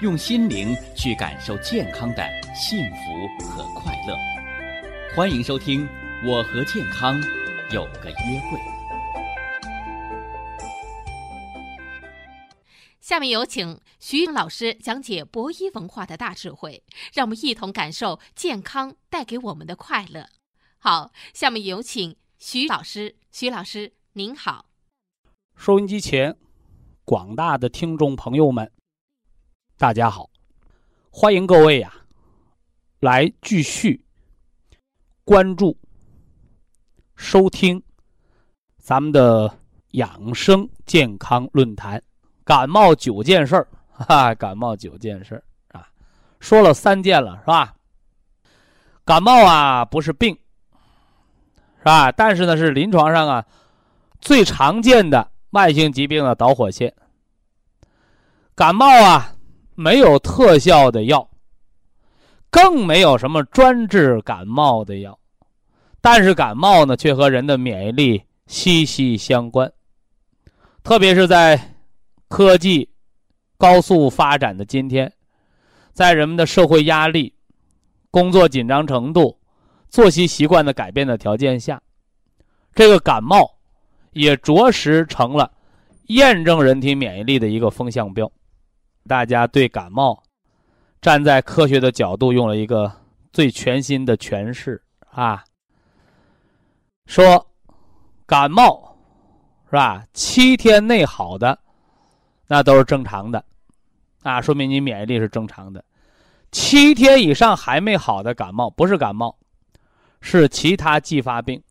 用心灵去感受健康的幸福和快乐。欢迎收听《我和健康有个约会》。下面有请徐老师讲解博医文化的大智慧，让我们一同感受健康带给我们的快乐。好，下面有请徐老师。徐老师，您好。收音机前广大的听众朋友们。大家好，欢迎各位呀，来继续关注、收听咱们的养生健康论坛。感冒九件事儿，哈，感冒九件事儿啊，说了三件了，是吧？感冒啊，不是病，是吧？但是呢，是临床上啊最常见的慢性疾病的导火线。感冒啊。没有特效的药，更没有什么专治感冒的药，但是感冒呢，却和人的免疫力息息相关。特别是在科技高速发展的今天，在人们的社会压力、工作紧张程度、作息习惯的改变的条件下，这个感冒也着实成了验证人体免疫力的一个风向标。大家对感冒，站在科学的角度，用了一个最全新的诠释啊，说感冒是吧？七天内好的，那都是正常的，啊，说明你免疫力是正常的。七天以上还没好的感冒，不是感冒，是其他继发病，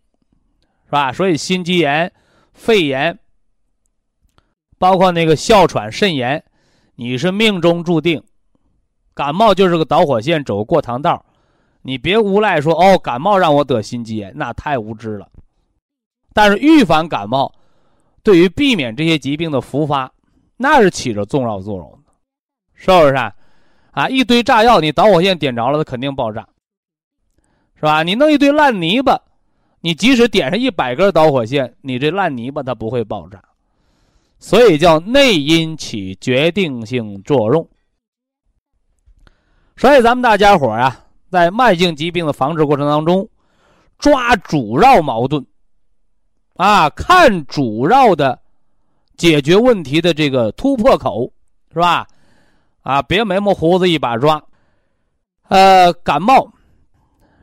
是吧？所以心肌炎、肺炎，包括那个哮喘、肾炎。你是命中注定，感冒就是个导火线，走过堂道，你别无赖说哦，感冒让我得心肌炎，那太无知了。但是预防感冒，对于避免这些疾病的复发，那是起着重要作用的，是不是啊？啊，一堆炸药，你导火线点着了，它肯定爆炸，是吧？你弄一堆烂泥巴，你即使点上一百根导火线，你这烂泥巴它不会爆炸。所以叫内因起决定性作用。所以咱们大家伙啊，在慢性疾病的防治过程当中，抓主要矛盾，啊，看主要的解决问题的这个突破口，是吧？啊，别眉毛胡子一把抓。呃，感冒，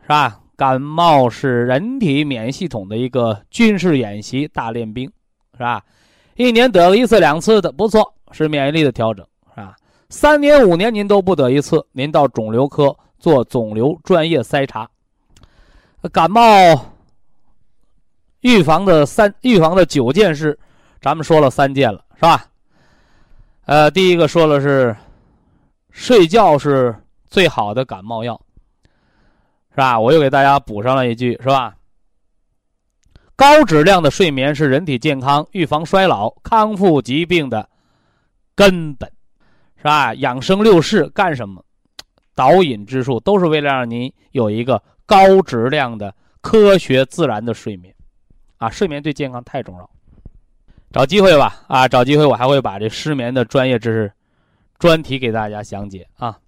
是吧？感冒是人体免疫系统的一个军事演习大练兵，是吧？一年得个一次两次的不错，是免疫力的调整，是吧？三年五年您都不得一次，您到肿瘤科做肿瘤专业筛查。感冒预防的三预防的九件事，咱们说了三件了，是吧？呃，第一个说了是睡觉是最好的感冒药，是吧？我又给大家补上了一句，是吧？高质量的睡眠是人体健康、预防衰老、康复疾病的根本，是吧？养生六式干什么？导引之术都是为了让您有一个高质量的、科学自然的睡眠，啊，睡眠对健康太重要。找机会吧，啊，找机会我还会把这失眠的专业知识专题给大家详解啊。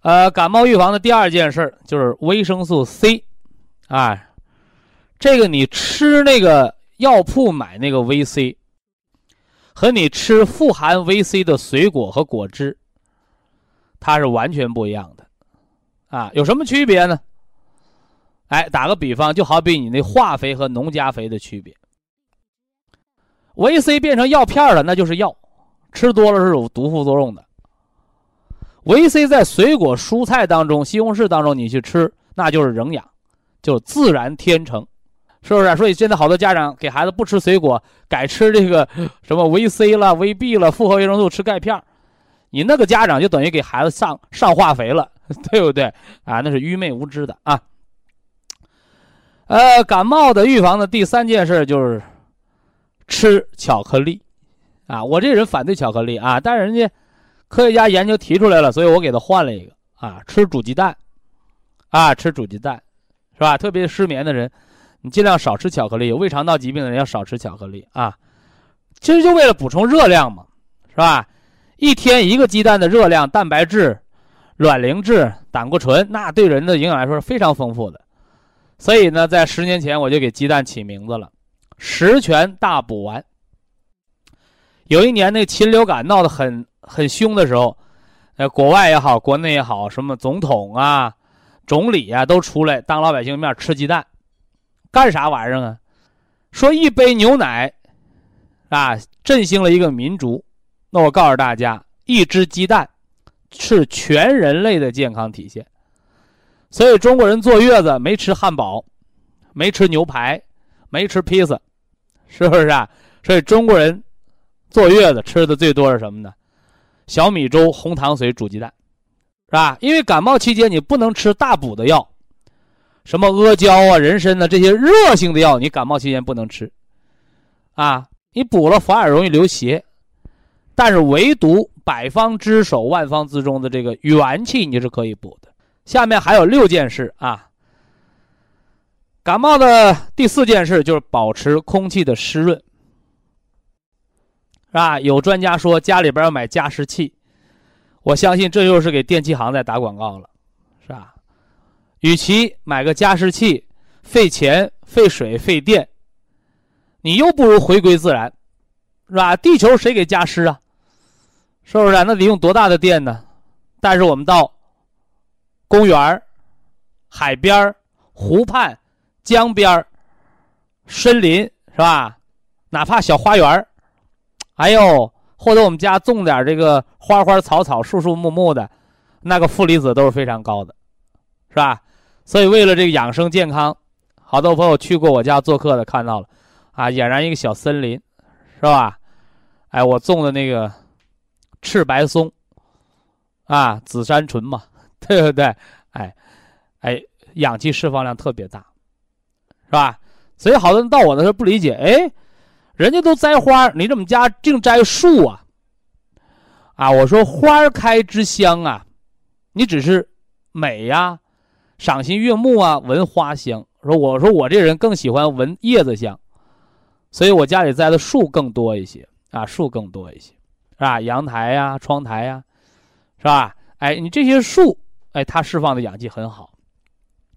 呃，感冒预防的第二件事就是维生素 C，啊。这个你吃那个药铺买那个 VC，和你吃富含 VC 的水果和果汁，它是完全不一样的，啊，有什么区别呢？哎，打个比方，就好比你那化肥和农家肥的区别，VC 变成药片了，那就是药，吃多了是有毒副作用的。VC 在水果、蔬菜当中、西红柿当中你去吃，那就是营养，就自然天成。是不是？所以现在好多家长给孩子不吃水果，改吃这个什么维 C 了、维 B 了、复合维生素，吃钙片你那个家长就等于给孩子上上化肥了，对不对啊？那是愚昧无知的啊。呃，感冒的预防的第三件事就是吃巧克力啊。我这人反对巧克力啊，但是人家科学家研究提出来了，所以我给他换了一个啊，吃煮鸡蛋啊，吃煮鸡蛋是吧？特别失眠的人，你尽量少吃巧克力。有胃肠道疾病的人要少吃巧克力啊。其实就为了补充热量嘛，是吧？一天一个鸡蛋的热量、蛋白质、卵磷脂、胆固醇，那对人的营养来说是非常丰富的。所以呢，在十年前我就给鸡蛋起名字了——十全大补丸。有一年那禽流感闹得很很凶的时候，呃，国外也好，国内也好，什么总统啊、总理啊都出来当老百姓面吃鸡蛋，干啥玩意儿啊？说一杯牛奶。啊，振兴了一个民族。那我告诉大家，一只鸡蛋是全人类的健康体现。所以中国人坐月子没吃汉堡，没吃牛排，没吃披萨，是不是啊？所以中国人坐月子吃的最多是什么呢？小米粥、红糖水、煮鸡蛋，是吧？因为感冒期间你不能吃大补的药，什么阿胶啊、人参的这些热性的药，你感冒期间不能吃，啊。你补了反而容易流邪，但是唯独百方之首、万方之中的这个元气你是可以补的。下面还有六件事啊。感冒的第四件事就是保持空气的湿润，是吧？有专家说家里边要买加湿器，我相信这又是给电器行在打广告了，是吧？与其买个加湿器费钱、费水、费电。你又不如回归自然，是吧？地球谁给加湿啊？是不是？那得用多大的电呢？但是我们到公园海边湖畔、江边森林，是吧？哪怕小花园哎呦，或者我们家种点这个花花草草、树树木木的，那个负离子都是非常高的，是吧？所以为了这个养生健康，好多朋友去过我家做客的看到了。啊，俨然一个小森林，是吧？哎，我种的那个赤白松，啊，紫杉醇嘛，对不对？哎，哎，氧气释放量特别大，是吧？所以好多人到我的时候不理解，哎，人家都栽花，你怎么家净栽树啊？啊，我说花开之香啊，你只是美呀，赏心悦目啊，闻花香。说我说我这人更喜欢闻叶子香。所以我家里栽的树更多一些啊，树更多一些，是吧？阳台呀，窗台呀，是吧？哎，你这些树，哎，它释放的氧气很好，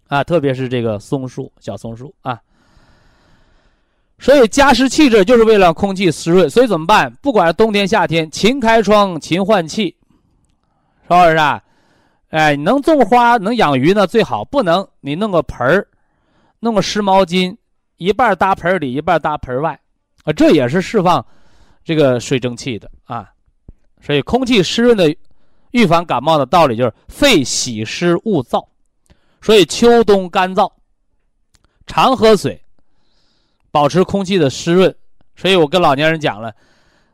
啊，特别是这个松树、小松树啊。所以加湿器这就是为了空气湿润。所以怎么办？不管是冬天夏天，勤开窗，勤换气，是不是啊？哎，能种花、能养鱼呢最好，不能你弄个盆儿，弄个湿毛巾。一半搭盆里，一半搭盆外，啊，这也是释放这个水蒸气的啊。所以，空气湿润的预防感冒的道理就是肺喜湿勿燥。所以，秋冬干燥，常喝水，保持空气的湿润。所以我跟老年人讲了，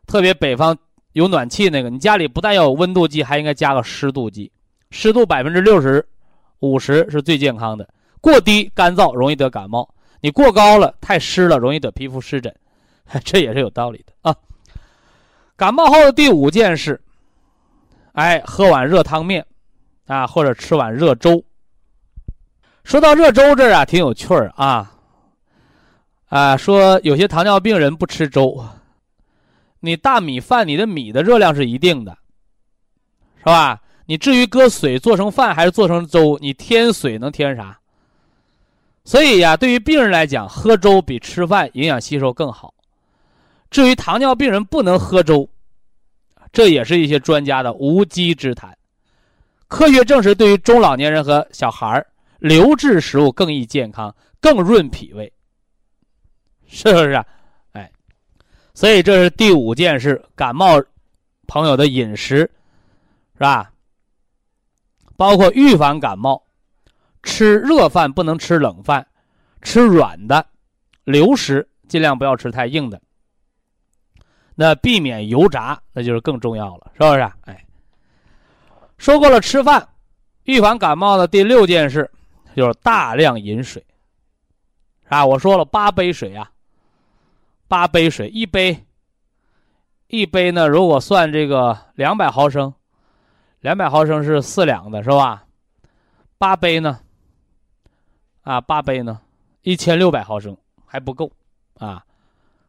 特别北方有暖气那个，你家里不但要有温度计，还应该加个湿度计，湿度百分之六十、五十是最健康的。过低干燥容易得感冒。你过高了，太湿了，容易得皮肤湿疹，这也是有道理的啊。感冒后的第五件事，哎，喝碗热汤面，啊，或者吃碗热粥。说到热粥这儿啊，挺有趣儿啊。啊，说有些糖尿病人不吃粥，你大米饭，你的米的热量是一定的，是吧？你至于搁水做成饭还是做成粥，你添水能添啥？所以呀，对于病人来讲，喝粥比吃饭营养吸收更好。至于糖尿病人不能喝粥，这也是一些专家的无稽之谈。科学证实，对于中老年人和小孩儿，流质食物更易健康，更润脾胃，是不是？啊？哎，所以这是第五件事：感冒朋友的饮食，是吧？包括预防感冒。吃热饭不能吃冷饭，吃软的，流食尽量不要吃太硬的。那避免油炸，那就是更重要了，是不是？哎，说过了吃饭，预防感冒的第六件事就是大量饮水。啊，我说了八杯水啊，八杯水，一杯，一杯呢，如果算这个两百毫升，两百毫升是四两的，是吧？八杯呢？啊，八杯呢，一千六百毫升还不够啊！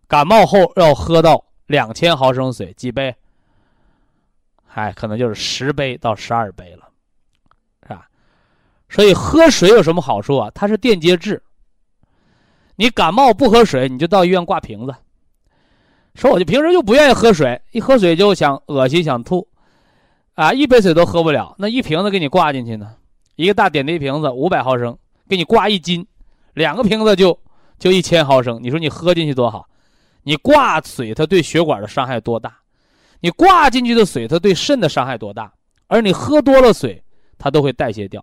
感冒后要喝到两千毫升水，几杯？哎，可能就是十杯到十二杯了，是吧？所以喝水有什么好处啊？它是电解质。你感冒不喝水，你就到医院挂瓶子。说我就平时就不愿意喝水，一喝水就想恶心想吐，啊，一杯水都喝不了，那一瓶子给你挂进去呢？一个大点滴瓶子五百毫升，给你挂一斤，两个瓶子就就一千毫升。你说你喝进去多好？你挂水它对血管的伤害多大？你挂进去的水它对肾的伤害多大？而你喝多了水，它都会代谢掉。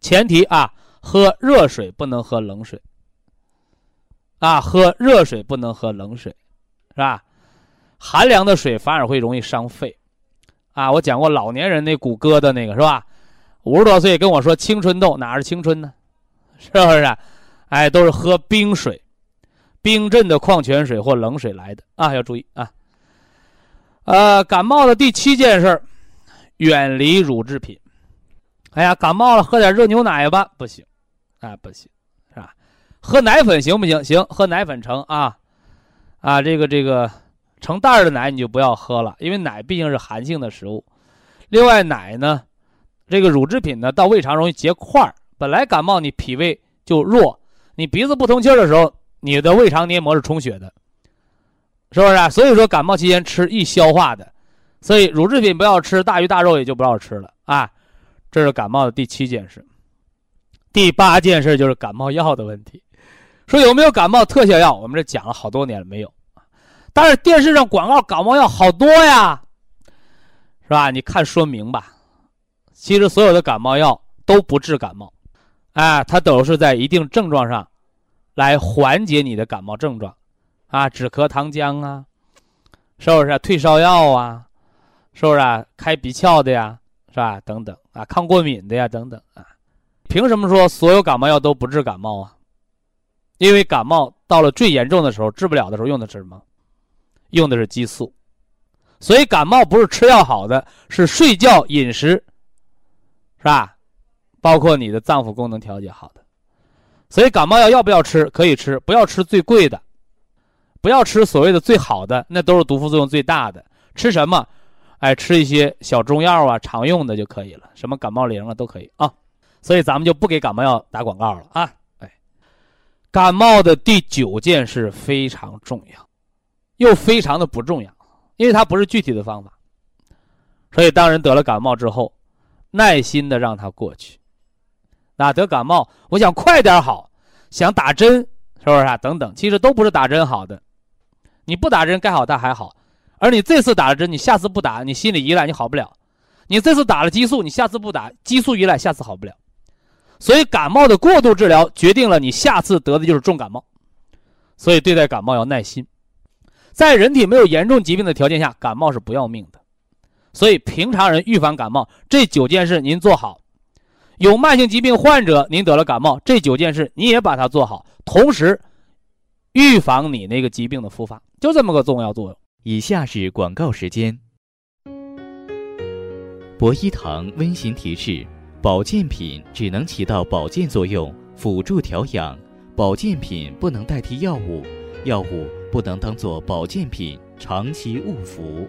前提啊，喝热水不能喝冷水。啊，喝热水不能喝冷水，是吧？寒凉的水反而会容易伤肺。啊，我讲过老年人那骨骼的那个是吧？五十多岁跟我说青春痘，哪是青春呢？是不是？哎，都是喝冰水、冰镇的矿泉水或冷水来的啊，要注意啊。呃，感冒的第七件事，远离乳制品。哎呀，感冒了喝点热牛奶吧，不行，啊，不行。是吧喝奶粉行不行？行，喝奶粉成啊，啊，这个这个成袋的奶你就不要喝了，因为奶毕竟是寒性的食物。另外，奶呢，这个乳制品呢，到胃肠容易结块儿。本来感冒你脾胃就弱，你鼻子不通气的时候，你的胃肠黏膜是充血的，是不是？啊？所以说感冒期间吃易消化的，所以乳制品不要吃，大鱼大肉也就不要吃了啊。这是感冒的第七件事。第八件事就是感冒药的问题。说有没有感冒特效药？我们这讲了好多年了，没有。但是电视上广告感冒药好多呀，是吧？你看说明吧。其实所有的感冒药都不治感冒，哎，它都是在一定症状上，来缓解你的感冒症状，啊，止咳糖浆啊，是不是？退烧药啊，是不是啊？开鼻窍的呀，是吧？等等啊，抗过敏的呀，等等啊。凭什么说所有感冒药都不治感冒啊？因为感冒到了最严重的时候，治不了的时候，用的是什么？用的是激素。所以感冒不是吃药好的，是睡觉、饮食，是吧？包括你的脏腑功能调节好的。所以感冒药要不要吃？可以吃，不要吃最贵的，不要吃所谓的最好的，那都是毒副作用最大的。吃什么？哎，吃一些小中药啊，常用的就可以了，什么感冒灵啊都可以啊。所以咱们就不给感冒药打广告了啊。哎感冒的第九件事非常重要，又非常的不重要，因为它不是具体的方法。所以，当人得了感冒之后，耐心的让它过去。那得感冒，我想快点好，想打针，是不是啊？等等，其实都不是打针好的。你不打针该好它还好，而你这次打了针，你下次不打，你心理依赖你好不了。你这次打了激素，你下次不打，激素依赖下次好不了。所以感冒的过度治疗决定了你下次得的就是重感冒，所以对待感冒要耐心。在人体没有严重疾病的条件下，感冒是不要命的。所以平常人预防感冒这九件事您做好，有慢性疾病患者您得了感冒这九件事你也把它做好，同时预防你那个疾病的复发，就这么个重要作用。以下是广告时间。博一堂温馨提示。保健品只能起到保健作用，辅助调养；保健品不能代替药物，药物不能当做保健品长期误服。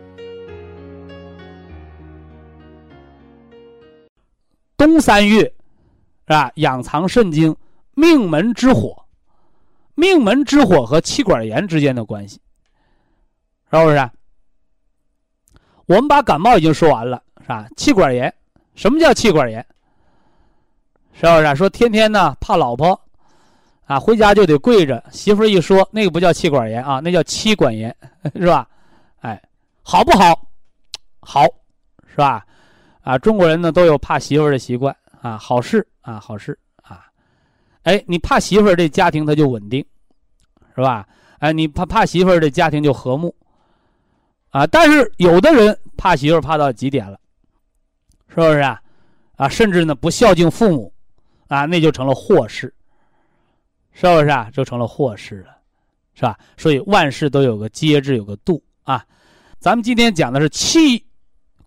冬三月，是吧？养藏肾经，命门之火，命门之火和气管炎之间的关系，是不是？我们把感冒已经说完了，是吧？气管炎，什么叫气管炎？是不是说天天呢怕老婆，啊回家就得跪着？媳妇一说那个不叫气管炎啊，那叫妻管严，是吧？哎，好不好？好，是吧？啊，中国人呢都有怕媳妇的习惯啊，好事啊，好事啊。哎，你怕媳妇这家庭它就稳定，是吧？哎，你怕怕媳妇这家庭就和睦，啊。但是有的人怕媳妇怕到极点了，是不是啊？啊，甚至呢不孝敬父母，啊，那就成了祸事，是不是啊？就成了祸事了，是吧？所以万事都有个节制，有个度啊。咱们今天讲的是气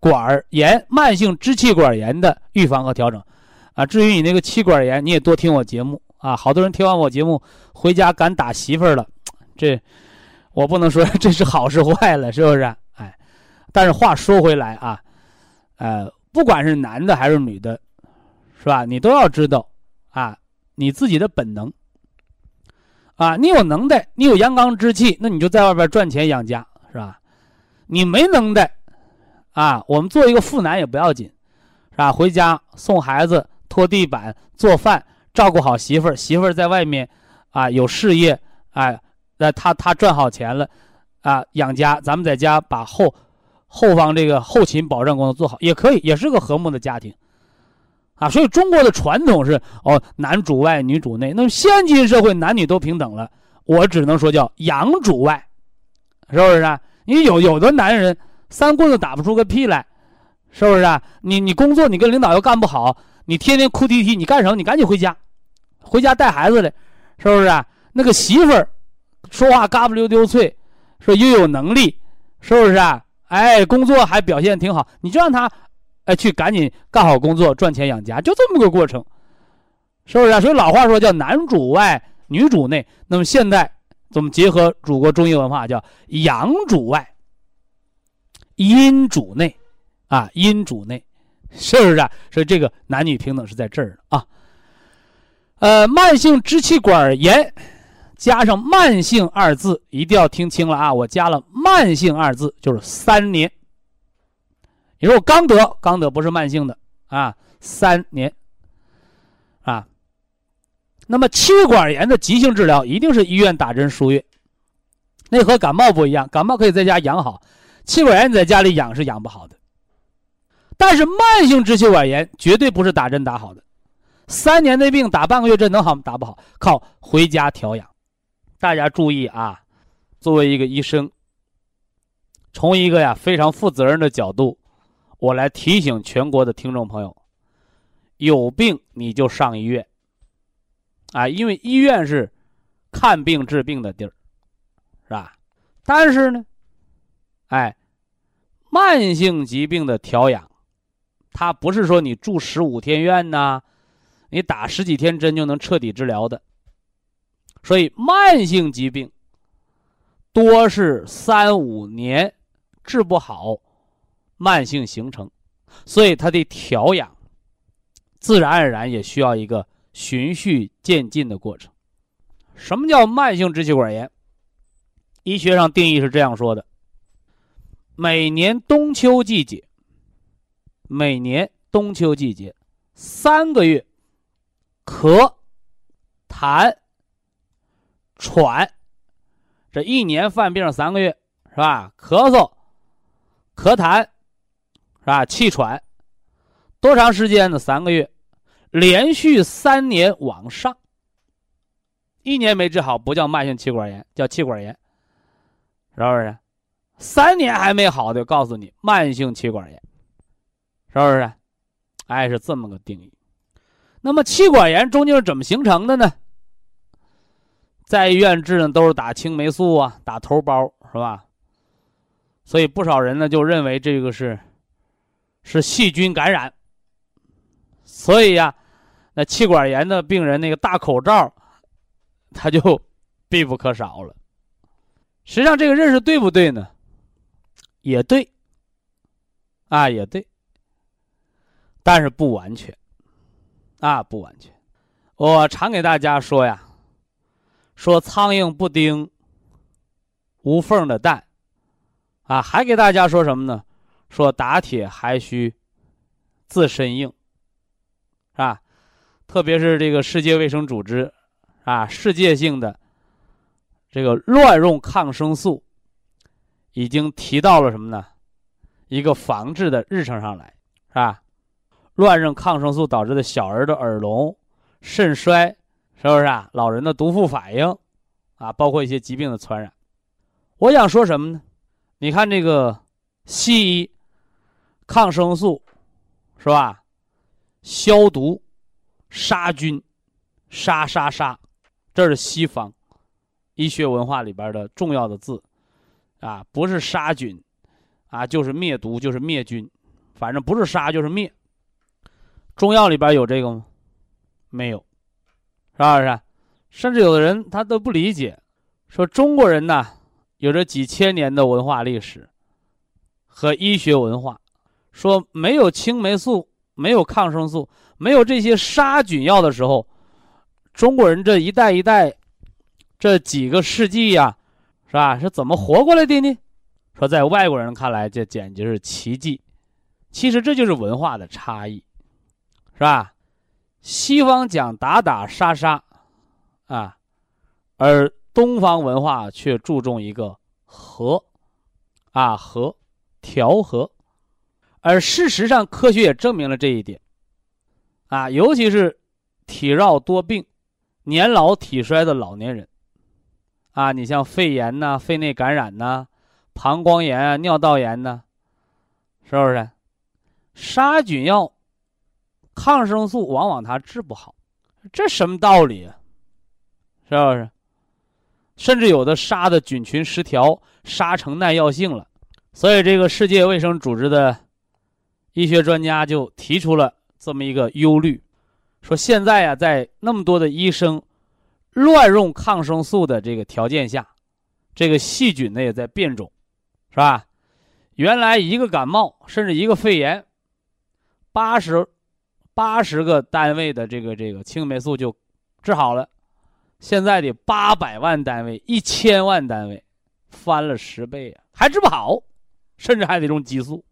管炎、慢性支气管炎的预防和调整，啊，至于你那个气管炎，你也多听我节目啊。好多人听完我节目回家敢打媳妇儿了，这我不能说这是好是坏了，是不是？哎，但是话说回来啊，呃。不管是男的还是女的，是吧？你都要知道，啊，你自己的本能，啊，你有能耐，你有阳刚之气，那你就在外边赚钱养家，是吧？你没能耐，啊，我们做一个妇男也不要紧，是吧？回家送孩子、拖地板、做饭、照顾好媳妇儿，媳妇儿在外面，啊，有事业，哎，那他他赚好钱了，啊，养家，咱们在家把后。后方这个后勤保障工作做好也可以，也是个和睦的家庭，啊，所以中国的传统是哦，男主外女主内。那么现今社会男女都平等了，我只能说叫阳主外，是不是啊？你有有的男人三棍子打不出个屁来，是不是啊？你你工作你跟领导又干不好，你天天哭啼啼，你干什么？你赶紧回家，回家带孩子来，是不是啊？那个媳妇儿说话嘎不溜丢脆，说又有能力，是不是啊？哎，工作还表现挺好，你就让他，哎，去赶紧干好工作，赚钱养家，就这么个过程，是不是啊？所以老话说叫男主外，女主内。那么现在咱们结合祖国中医文化，叫阳主外，阴主内，啊，阴主内，是不是啊？所以这个男女平等是在这儿啊。呃，慢性支气管炎。加上“慢性”二字，一定要听清了啊！我加了“慢性”二字，就是三年。你说我刚得，刚得不是慢性的啊，三年啊。那么气管炎的急性治疗，一定是医院打针输液。那和感冒不一样，感冒可以在家养好，气管炎你在家里养是养不好的。但是慢性支气管炎绝对不是打针打好的，三年的病打半个月针能好吗？打不好，靠回家调养。大家注意啊！作为一个医生，从一个呀非常负责任的角度，我来提醒全国的听众朋友：有病你就上医院啊！因为医院是看病治病的地儿，是吧？但是呢，哎，慢性疾病的调养，它不是说你住十五天院呐，你打十几天针就能彻底治疗的。所以，慢性疾病多是三五年治不好，慢性形成，所以它的调养自然而然也需要一个循序渐进的过程。什么叫慢性支气管炎？医学上定义是这样说的：每年冬秋季节，每年冬秋季节三个月，咳、痰。喘，这一年犯病三个月，是吧？咳嗽、咳痰，是吧？气喘，多长时间呢？三个月，连续三年往上，一年没治好，不叫慢性气管炎，叫气管炎，是不是？三年还没好的，告诉你慢性气管炎，是不是？哎，是这么个定义。那么气管炎究竟是怎么形成的呢？在医院治呢，都是打青霉素啊，打头孢是吧？所以不少人呢就认为这个是是细菌感染。所以呀，那气管炎的病人那个大口罩，他就必不可少了。实际上这个认识对不对呢？也对，啊也对，但是不完全，啊不完全。我常给大家说呀。说苍蝇不叮无缝的蛋，啊，还给大家说什么呢？说打铁还需自身硬，是吧？特别是这个世界卫生组织啊，世界性的这个乱用抗生素，已经提到了什么呢？一个防治的日程上来，是吧？乱用抗生素导致的小儿的耳聋、肾衰。是不是啊？老人的毒副反应，啊，包括一些疾病的传染。我想说什么呢？你看这个西医，抗生素，是吧？消毒、杀菌、杀杀杀，这是西方医学文化里边的重要的字啊，不是杀菌啊，就是灭毒，就是灭菌，反正不是杀就是灭。中药里边有这个吗？没有，是不是？甚至有的人他都不理解，说中国人呢有着几千年的文化历史和医学文化，说没有青霉素、没有抗生素、没有这些杀菌药的时候，中国人这一代一代这几个世纪呀，是吧？是怎么活过来的呢？说在外国人看来，这简直是奇迹。其实这就是文化的差异。是吧？西方讲打打杀杀，啊，而东方文化却注重一个和，啊和调和，而事实上科学也证明了这一点，啊，尤其是体弱多病、年老体衰的老年人，啊，你像肺炎呐、肺内感染呐、膀胱炎啊、尿道炎呐，是不是？杀菌药。抗生素往往它治不好，这什么道理啊？是不是？甚至有的杀的菌群失调，杀成耐药性了。所以，这个世界卫生组织的医学专家就提出了这么一个忧虑，说现在啊，在那么多的医生乱用抗生素的这个条件下，这个细菌呢也在变种，是吧？原来一个感冒，甚至一个肺炎，八十。八十个单位的这个这个青霉素就治好了，现在的八百万单位、一千万单位，翻了十倍啊，还治不好，甚至还得用激素。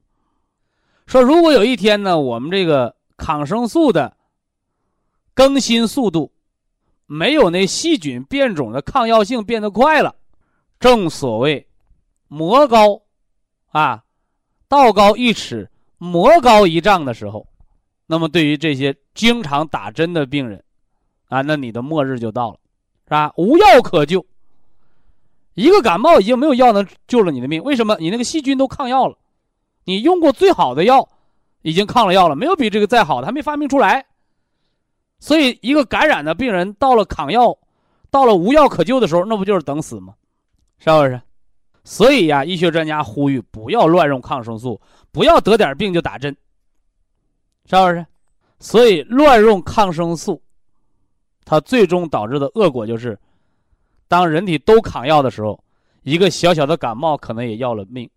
说如果有一天呢，我们这个抗生素的更新速度没有那细菌变种的抗药性变得快了，正所谓魔高啊，道高一尺，魔高一丈的时候。那么，对于这些经常打针的病人，啊，那你的末日就到了，是吧？无药可救。一个感冒已经没有药能救了你的命，为什么？你那个细菌都抗药了，你用过最好的药，已经抗了药了，没有比这个再好的，还没发明出来。所以，一个感染的病人到了抗药，到了无药可救的时候，那不就是等死吗？是不是？所以呀，医学专家呼吁不要乱用抗生素，不要得点病就打针。是不是？所以乱用抗生素，它最终导致的恶果就是，当人体都抗药的时候，一个小小的感冒可能也要了命，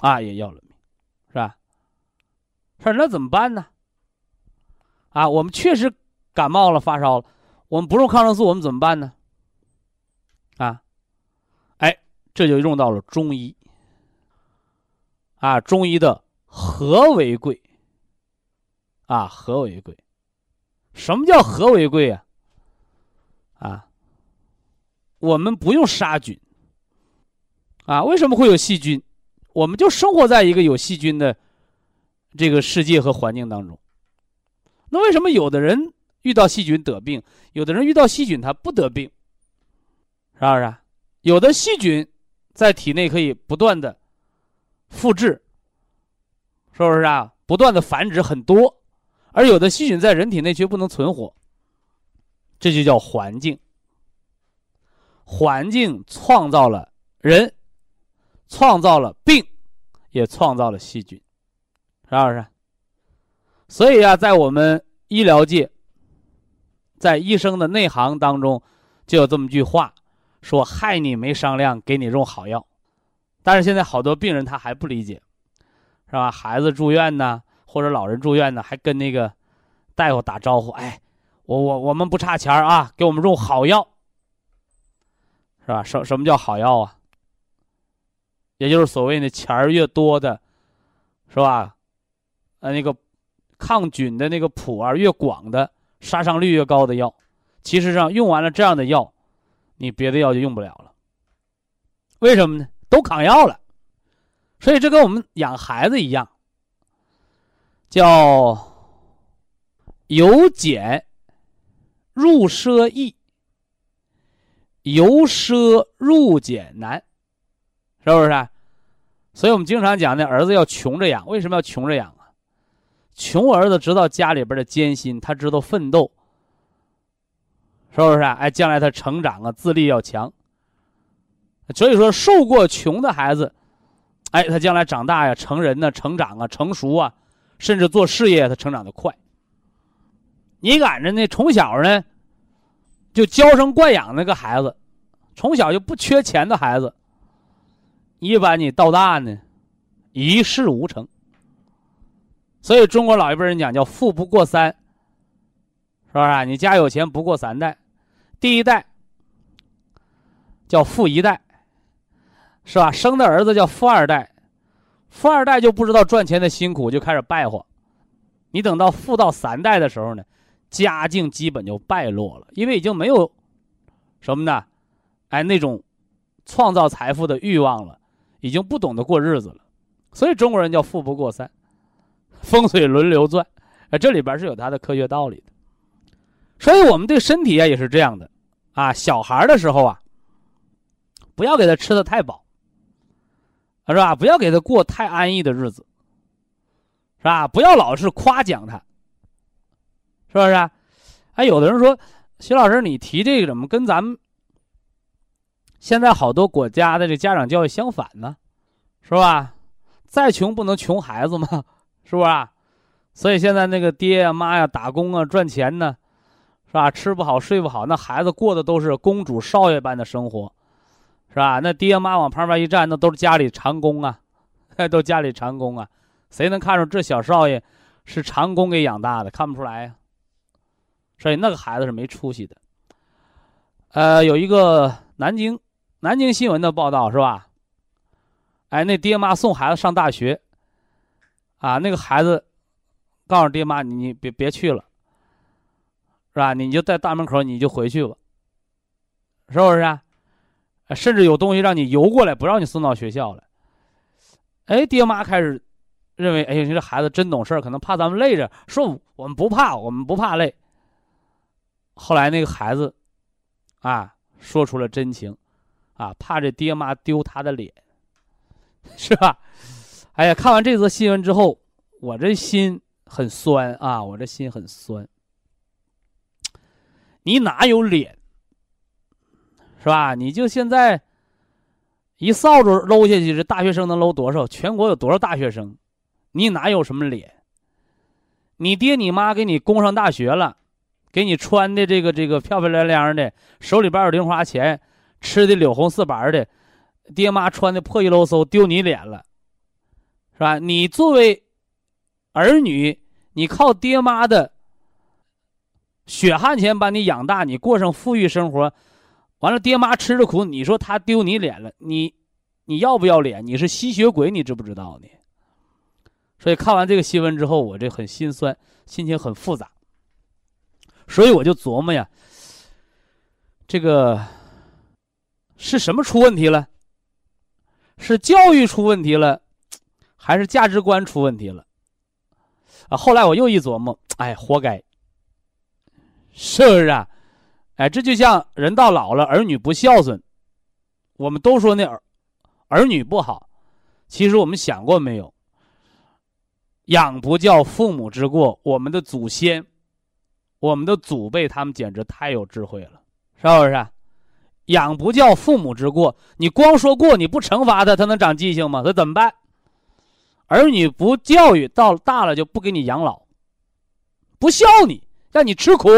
啊，也要了命，说那怎么办呢？啊，我们确实感冒了、发烧了，我们不用抗生素，我们怎么办呢？啊，哎，这就用到了中医，啊，中医的和为贵。啊，和为贵。什么叫和为贵啊？啊，我们不用杀菌。啊，为什么会有细菌？我们就生活在一个有细菌的这个世界和环境当中。那为什么有的人遇到细菌得病，有的人遇到细菌他不得病？是不是？有的细菌在体内可以不断的复制，是不是啊？不断的繁殖很多。而有的细菌在人体内却不能存活，这就叫环境。环境创造了人，创造了病，也创造了细菌，是不是？所以啊，在我们医疗界，在医生的内行当中，就有这么句话，说害你没商量，给你用好药。但是现在好多病人他还不理解，是吧？孩子住院呢。或者老人住院呢，还跟那个大夫打招呼，哎，我我我们不差钱啊，给我们用好药，是吧？什什么叫好药啊？也就是所谓的钱儿越多的，是吧？呃，那个抗菌的那个谱啊越广的，杀伤率越高的药，其实上用完了这样的药，你别的药就用不了了。为什么呢？都抗药了，所以这跟我们养孩子一样。叫由俭入奢易，由奢入俭难，是不是？所以我们经常讲，那儿子要穷着养。为什么要穷着养？穷儿子知道家里边的艰辛，他知道奋斗，是不是啊？哎，将来他成长啊，自立要强。所以说，受过穷的孩子，哎，他将来长大呀，成人呢，成长啊，成熟啊，甚至做事业，他成长的快。你赶着那从小呢，就娇生惯养那个孩子，从小就不缺钱的孩子，一般你到大呢，一事无成。所以中国老一辈人讲叫“富不过三”，是不是？你家有钱不过三代，第一代叫富一代。是吧？生的儿子叫富二代，富二代就不知道赚钱的辛苦，就开始败坏。你等到富到三代的时候呢，家境基本就败落了，因为已经没有什么呢？哎，那种创造财富的欲望了，已经不懂得过日子了。所以中国人叫富不过三，风水轮流转。哎，这里边是有它的科学道理的。所以我们对身体啊也是这样的啊，小孩的时候啊，不要给他吃的太饱。是吧？不要给他过太安逸的日子，是吧？不要老是夸奖他，是不是？哎，有的人说，徐老师，你提这个怎么跟咱们现在好多国家的这家长教育相反呢？是吧？再穷不能穷孩子吗？是不是？所以现在那个爹呀、妈呀，打工啊，赚钱呢，是吧？吃不好睡不好，那孩子过的都是公主少爷般的生活。是吧？那爹妈往旁边一站，那都是家里长工啊，都家里长工啊，谁能看出这小少爷是长工给养大的？看不出来呀。所以那个孩子是没出息的。呃，有一个南京南京新闻的报道是吧？哎，那爹妈送孩子上大学，啊，那个孩子告诉爹妈：“你你别别去了，是吧？你就在大门口，你就回去吧，是不是啊？”甚至有东西让你邮过来，不让你送到学校了。哎，爹妈开始认为，哎呀，你这孩子真懂事可能怕咱们累着，说我们不怕，我们不怕累。后来那个孩子，啊，说出了真情，啊，怕这爹妈丢他的脸，是吧？哎呀，看完这则新闻之后，我这心很酸啊，我这心很酸。你哪有脸？是吧？你就现在一扫帚搂下去，这大学生能搂多少？全国有多少大学生？你哪有什么脸？你爹你妈给你供上大学了，给你穿的这个这个漂漂亮亮的，手里边有零花钱，吃的柳红四白的，爹妈穿的破衣喽嗖，丢你脸了，是吧？你作为儿女，你靠爹妈的血汗钱把你养大，你过上富裕生活。完了，爹妈吃着苦，你说他丢你脸了，你，你要不要脸？你是吸血鬼，你知不知道呢？所以看完这个新闻之后，我这很心酸，心情很复杂。所以我就琢磨呀，这个是什么出问题了？是教育出问题了，还是价值观出问题了？啊，后来我又一琢磨，哎，活该，是不是啊？哎，这就像人到老了，儿女不孝顺，我们都说那儿儿女不好，其实我们想过没有？养不教，父母之过。我们的祖先，我们的祖辈，他们简直太有智慧了，是不是？养不教，父母之过。你光说过，你不惩罚他，他能长记性吗？他怎么办？儿女不教育，到大了就不给你养老，不孝你，让你吃苦。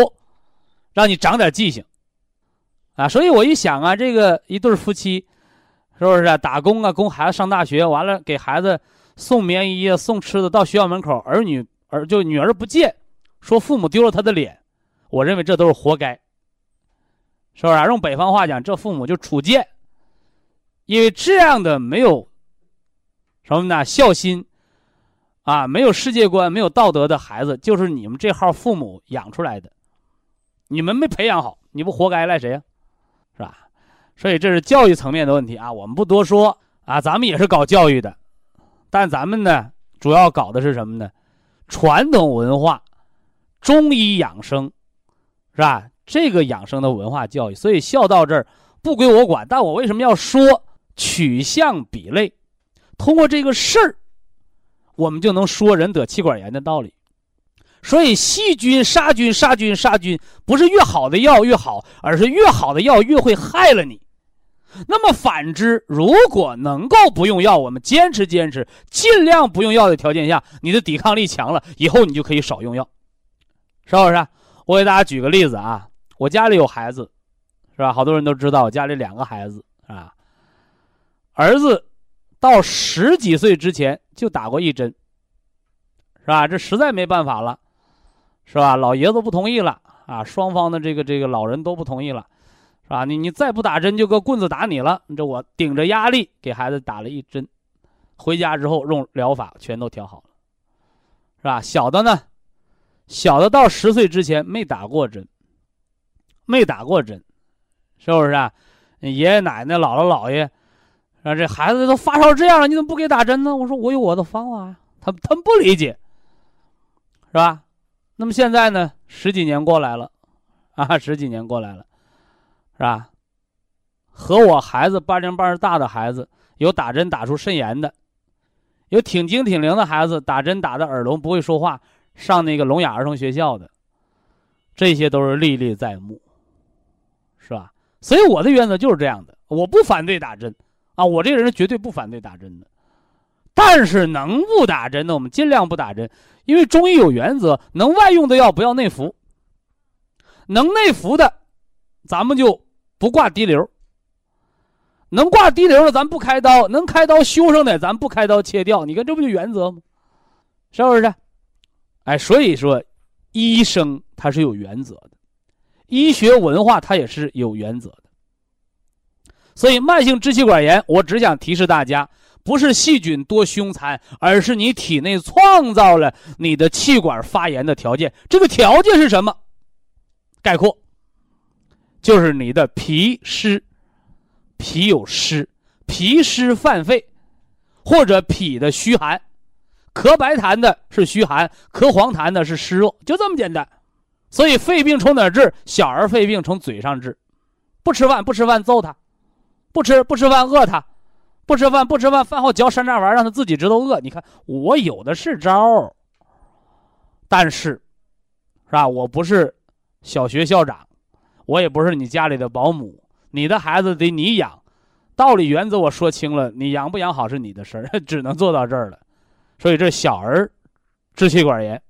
让你长点记性，啊！所以我一想啊，这个一对夫妻，是不是？打工啊，供孩子上大学，完了给孩子送棉衣啊，送吃的，到学校门口，儿女儿就女儿不见，说父母丢了他的脸，我认为这都是活该，是不是啊？用北方话讲，这父母就处贱，因为这样的没有什么呢？孝心啊，没有世界观、没有道德的孩子，就是你们这号父母养出来的。你们没培养好，你不活该赖谁呀？是吧？所以这是教育层面的问题啊，我们不多说啊。咱们也是搞教育的，但咱们呢，主要搞的是什么呢？传统文化、中医养生，是吧？这个养生的文化教育。所以孝道这儿不归我管，但我为什么要说取象比类？通过这个事儿，我们就能说人得气管炎的道理。所以细菌杀菌杀菌杀菌，不是越好的药越好，而是越好的药越会害了你。那么反之，如果能够不用药，我们坚持坚持，尽量不用药的条件下，你的抵抗力强了，以后你就可以少用药，是不是？我给大家举个例子啊，我家里有孩子，是吧？好多人都知道我家里两个孩子，是吧？儿子到十几岁之前就打过一针，是吧？这实在没办法了，是吧？老爷子不同意了啊，双方的这个这个老人都不同意了。是吧，你你再不打针，就搁棍子打你了。这我顶着压力给孩子打了一针，回家之后用疗法全都调好了，是吧？小的呢，小的到十岁之前没打过针，没打过针，是不是啊？爷爷奶奶、姥姥姥爷，啊，这孩子都发烧这样了，你怎么不给打针呢？我说我有我的方法呀，他他们不理解，是吧？那么现在呢，十几年过来了，啊，十几年过来了。是吧？和我孩子半龄半大的孩子，有打针打出肾炎的，有挺精挺灵的孩子打针打的耳聋不会说话，上那个聋哑儿童学校的，这些都是历历在目，是吧？所以我的原则就是这样的，我不反对打针，啊，我这个人绝对不反对打针的，但是能不打针的我们尽量不打针，因为中医有原则，能外用的药不要内服，能内服的，咱们就。不挂滴流，能挂滴流的咱不开刀，能开刀修上的咱不开刀切掉。你看这不就原则吗？是不是？哎，所以说，医生他是有原则的，医学文化它也是有原则的。所以慢性支气管炎，我只想提示大家，不是细菌多凶残，而是你体内创造了你的气管发炎的条件。这个条件是什么？概括。就是你的脾湿，脾有湿，脾湿犯肺，或者脾的虚寒，咳白痰的是虚寒，咳黄痰的是湿热，就这么简单。所以肺病从哪治？小儿肺病从嘴上治，不吃饭不吃饭揍他，不吃不吃饭饿他，不吃饭不吃饭饭后嚼山楂丸让他自己知道饿。你看我有的是招儿但是，是吧？我不是小学校长。我也不是你家里的保姆，你的孩子得你养，道理原则我说清了，你养不养好是你的事儿，只能做到这儿了。所以这小儿支气管炎，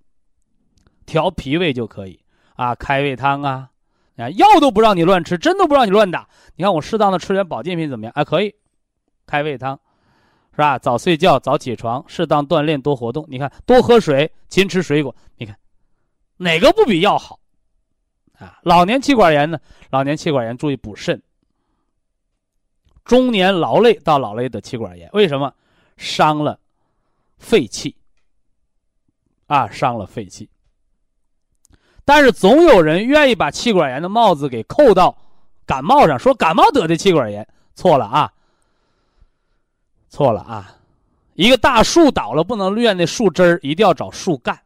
调脾胃就可以啊，开胃汤啊，啊药都不让你乱吃，针都不让你乱打。你看我适当的吃点保健品怎么样？啊，可以，开胃汤，是吧？早睡觉，早起床，适当锻炼，多活动。你看多喝水，勤吃水果。你看哪个不比药好？啊，老年气管炎呢？老年气管炎注意补肾。中年劳累到劳累的气管炎，为什么？伤了肺气。啊，伤了肺气。但是总有人愿意把气管炎的帽子给扣到感冒上，说感冒得的气管炎，错了啊！错了啊！一个大树倒了，不能怨那树枝儿，一定要找树干。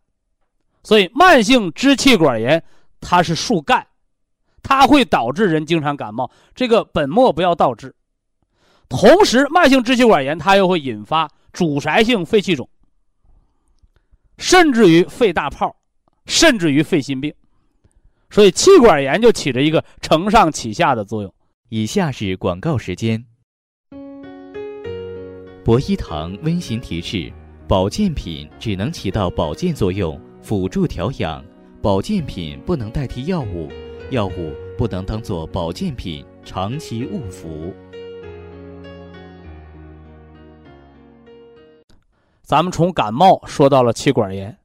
所以慢性支气管炎。它是树干，它会导致人经常感冒，这个本末不要倒置。同时，慢性支气管炎它又会引发阻塞性肺气肿，甚至于肺大泡，甚至于肺心病。所以，气管炎就起着一个承上启下的作用。以下是广告时间。博一堂温馨提示：保健品只能起到保健作用，辅助调养。保健品不能代替药物，药物不能当做保健品长期误服。咱们从感冒说到了气管炎，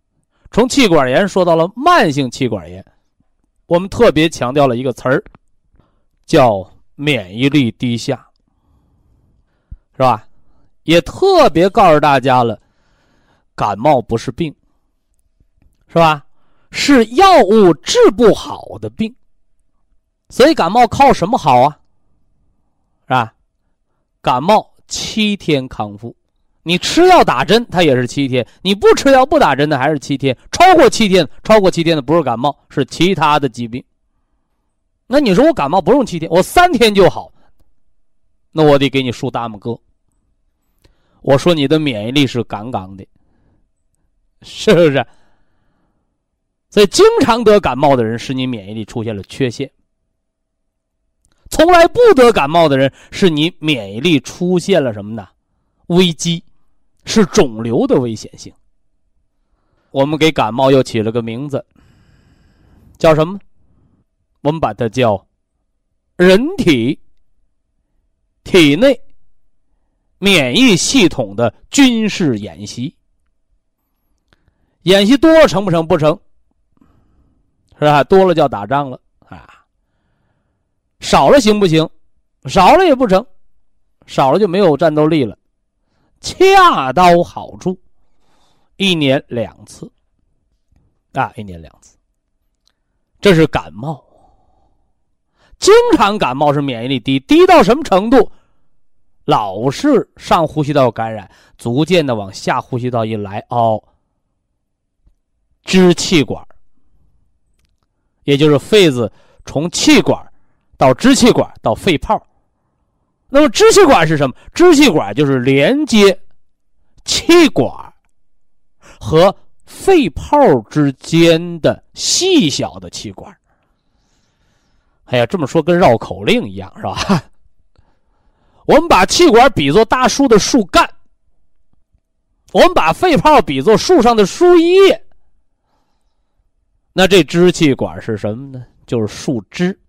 从气管炎说到了慢性气管炎，我们特别强调了一个词儿，叫免疫力低下，是吧？也特别告诉大家了，感冒不是病，是吧？是药物治不好的病，所以感冒靠什么好啊？是吧？感冒七天康复，你吃药打针它也是七天，你不吃药不打针的还是七天，超过七天，超过七天的不是感冒，是其他的疾病。那你说我感冒不用七天，我三天就好，那我得给你竖大拇哥。我说你的免疫力是杠杠的，是不是？所以，经常得感冒的人是你免疫力出现了缺陷；从来不得感冒的人是你免疫力出现了什么呢？危机，是肿瘤的危险性。我们给感冒又起了个名字，叫什么？我们把它叫人体体内免疫系统的军事演习。演习多了成不成？不成，是吧？多了叫打仗了啊。少了行不行？少了也不成，少了就没有战斗力了。恰到好处，一年两次啊，一年两次。这是感冒，经常感冒是免疫力低，低到什么程度？老是上呼吸道感染，逐渐的往下呼吸道一来，哦。支气管，也就是肺子从气管到支气管到肺泡。那么支气管是什么？支气管就是连接气管和肺泡之间的细小的气管。哎呀，这么说跟绕口令一样，是吧？我们把气管比作大树的树干，我们把肺泡比作树上的树叶。那这支气管是什么呢？就是树枝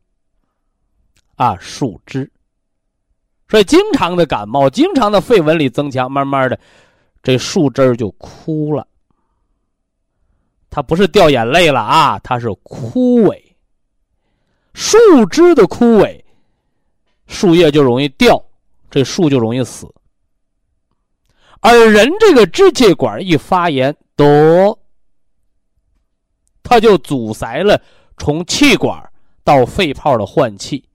啊，树枝。所以经常的感冒，经常的肺纹理增强，慢慢的，这树枝就枯了。它不是掉眼泪了啊，它是枯萎。树枝的枯萎，树叶就容易掉，这树就容易死。而人这个支气管一发炎，得。它就阻塞了从气管到肺泡的换气。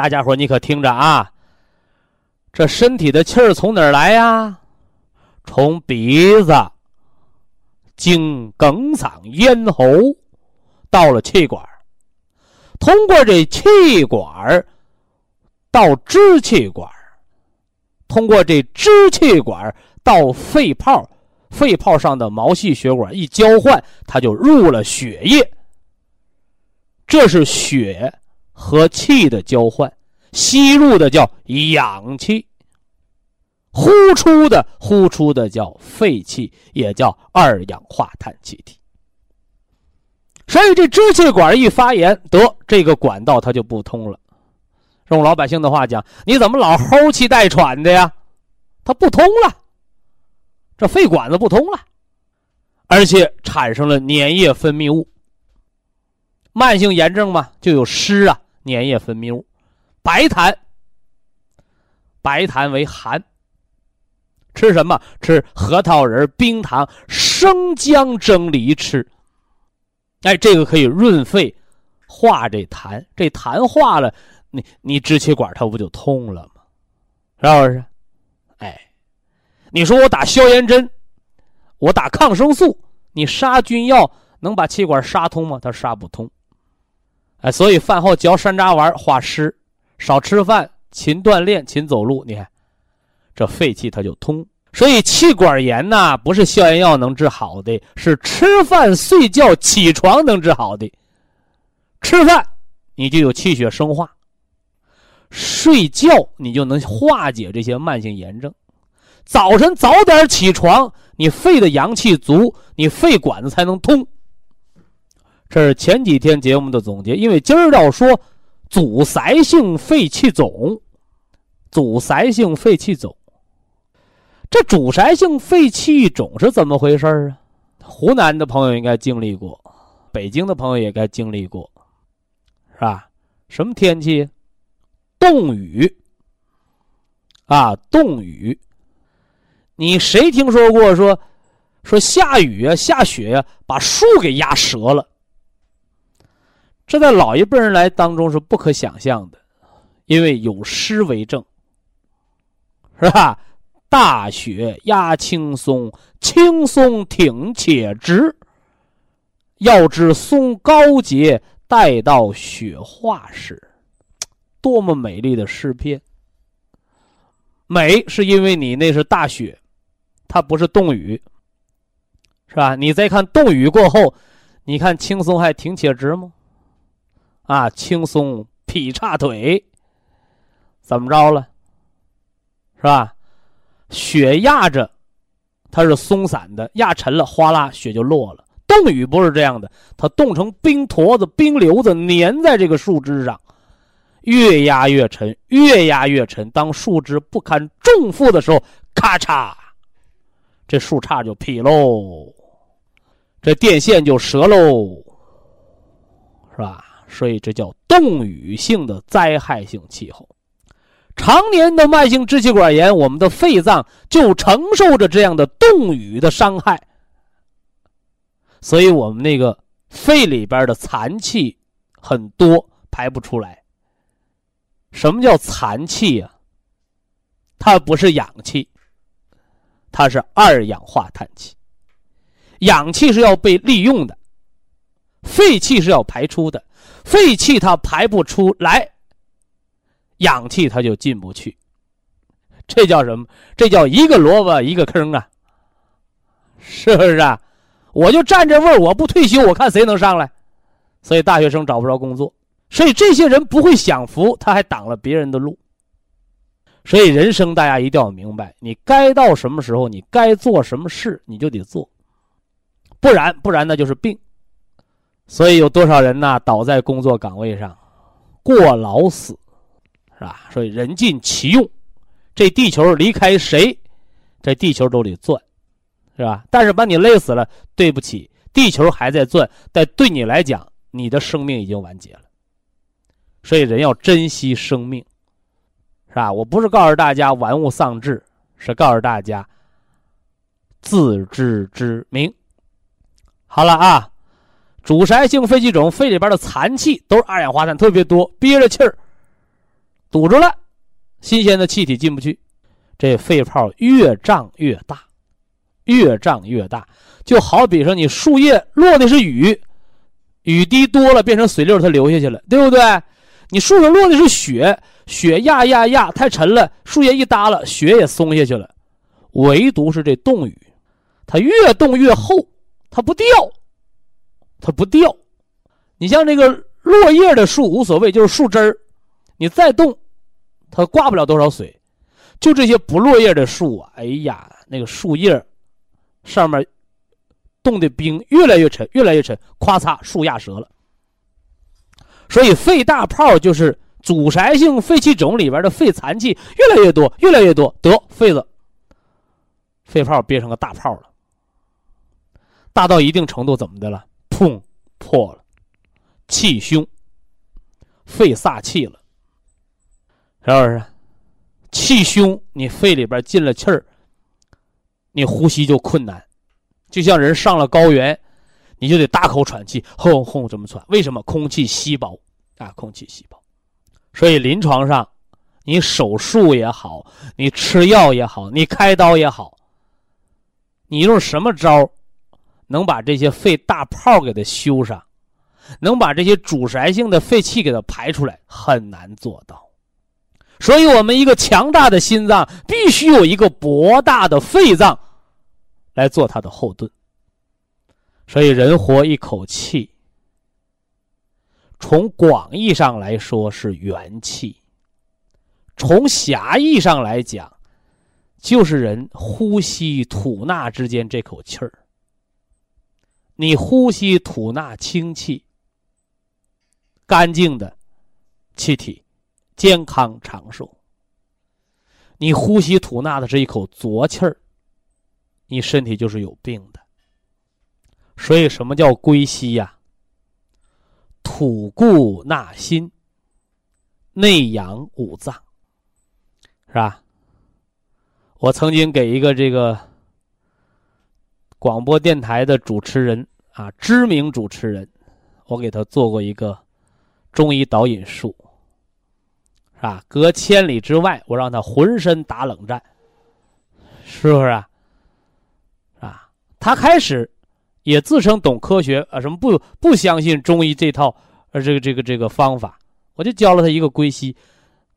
大家伙你可听着啊，这身体的气儿从哪儿来呀？从鼻子经梗嗓咽喉到了气管，通过这气管到支气管，通过这支气管到肺泡。肺泡上的毛细血管一交换，它就入了血液。这是血和气的交换，吸入的叫氧气，呼出的呼出的叫废气，也叫二氧化碳气体。所以这支气管一发炎，得这个管道它就不通了。用老百姓的话讲，你怎么老齁气带喘的呀？它不通了。这肺管子不通了，而且产生了粘液分泌物。慢性炎症嘛，就有湿啊，粘液分泌物，白痰。白痰为寒，吃什么？吃核桃仁、冰糖、生姜蒸梨吃。哎，这个可以润肺，化这痰。这痰化了，你你支气管它不就通了吗？是不是？哎。你说我打消炎针，我打抗生素，你杀菌药能把气管杀通吗？它杀不通。哎，所以饭后嚼山楂丸化湿，少吃饭，勤锻炼，勤走路，你看，这肺气它就通。所以气管炎呐，不是消炎药能治好的，是吃饭、睡觉、起床能治好的。吃饭你就有气血生化，睡觉你就能化解这些慢性炎症。早晨早点起床，你肺的阳气足，你肺管子才能通。这是前几天节目的总结，因为今儿要说阻塞性肺气肿，阻塞性肺气肿。这阻塞性肺气肿是怎么回事啊？湖南的朋友应该经历过，北京的朋友也该经历过，是吧？什么天气？冻雨啊，冻雨。你谁听说过说，说下雨啊下雪呀，把树给压折了？这在老一辈人来当中是不可想象的，因为有诗为证，是吧？大雪压青松，青松挺且直。要知松高洁，待到雪化时。多么美丽的诗篇！美是因为你那是大雪。它不是冻雨，是吧？你再看冻雨过后，你看青松还挺且直吗？啊，轻松劈叉腿，怎么着了？是吧？血压着，它是松散的，压沉了，哗啦，血就落了。冻雨不是这样的，它冻成冰坨子、冰瘤子，粘在这个树枝上，越压越沉，越压越沉。当树枝不堪重负的时候，咔嚓，这树杈就劈喽，这电线就折喽，是吧？所以这叫冻雨性的灾害性气候。常年的慢性支气管炎，我们的肺脏就承受着这样的冻雨的伤害。所以我们那个肺里边的残气很多，排不出来。什么叫残气呀？它不是氧气，它是二氧化碳气。氧气是要被利用的，废气是要排出的。废气它排不出来，氧气它就进不去。这叫什么？这叫一个萝卜一个坑啊！是不是啊？我就占这位我不退休，我看谁能上来。所以大学生找不着工作，所以这些人不会享福，他还挡了别人的路。所以人生大家一定要明白，你该到什么时候，你该做什么事，你就得做，不然不然那就是病。所以有多少人呢倒在工作岗位上，过劳死，是吧？所以人尽其用，这地球离开谁，这地球都得转。是吧？但是把你累死了，对不起，地球还在转，但对你来讲，你的生命已经完结了。所以人要珍惜生命，是吧？我不是告诉大家玩物丧志，是告诉大家自知之明。好了啊，阻塞性肺气肿，肺里边的残气都是二氧化碳特别多，憋着气儿堵住了，新鲜的气体进不去，这肺泡越胀越大。越胀越大，就好比说你树叶落的是雨，雨滴多了变成水溜，它流下去了，对不对？你树上落的是雪，雪压压压太沉了，树叶一耷拉，雪也松下去了。唯独是这冻雨，它越冻越厚，它不掉，它不掉。你像这个落叶的树无所谓，就是树枝儿，你再冻，它挂不了多少水。就这些不落叶的树啊，哎呀，那个树叶。上面冻的冰越来越沉，越来越沉，咵嚓，树压折了。所以肺大泡就是阻塞性肺气肿里边的肺残气越来越多，越来越多，得肺子肺泡憋成个大泡了。大到一定程度怎么的了？痛，破了，气胸，肺撒气了，是不是？气胸，你肺里边进了气儿。你呼吸就困难，就像人上了高原，你就得大口喘气，轰轰这么喘。为什么？空气稀薄啊，空气稀薄。所以临床上，你手术也好，你吃药也好，你开刀也好，你用什么招能把这些肺大泡给它修上，能把这些阻塞性的肺气给它排出来，很难做到。所以，我们一个强大的心脏必须有一个博大的肺脏来做它的后盾。所以，人活一口气，从广义上来说是元气；从狭义上来讲，就是人呼吸吐纳之间这口气儿。你呼吸吐纳清气、干净的气体。健康长寿。你呼吸吐纳的是一口浊气儿，你身体就是有病的。所以，什么叫归息呀？吐故纳新，内养五脏，是吧？我曾经给一个这个广播电台的主持人啊，知名主持人，我给他做过一个中医导引术。是吧？隔千里之外，我让他浑身打冷战，是不是啊？啊，他开始也自称懂科学啊，什么不不相信中医这套呃这个这个这个方法，我就教了他一个归西，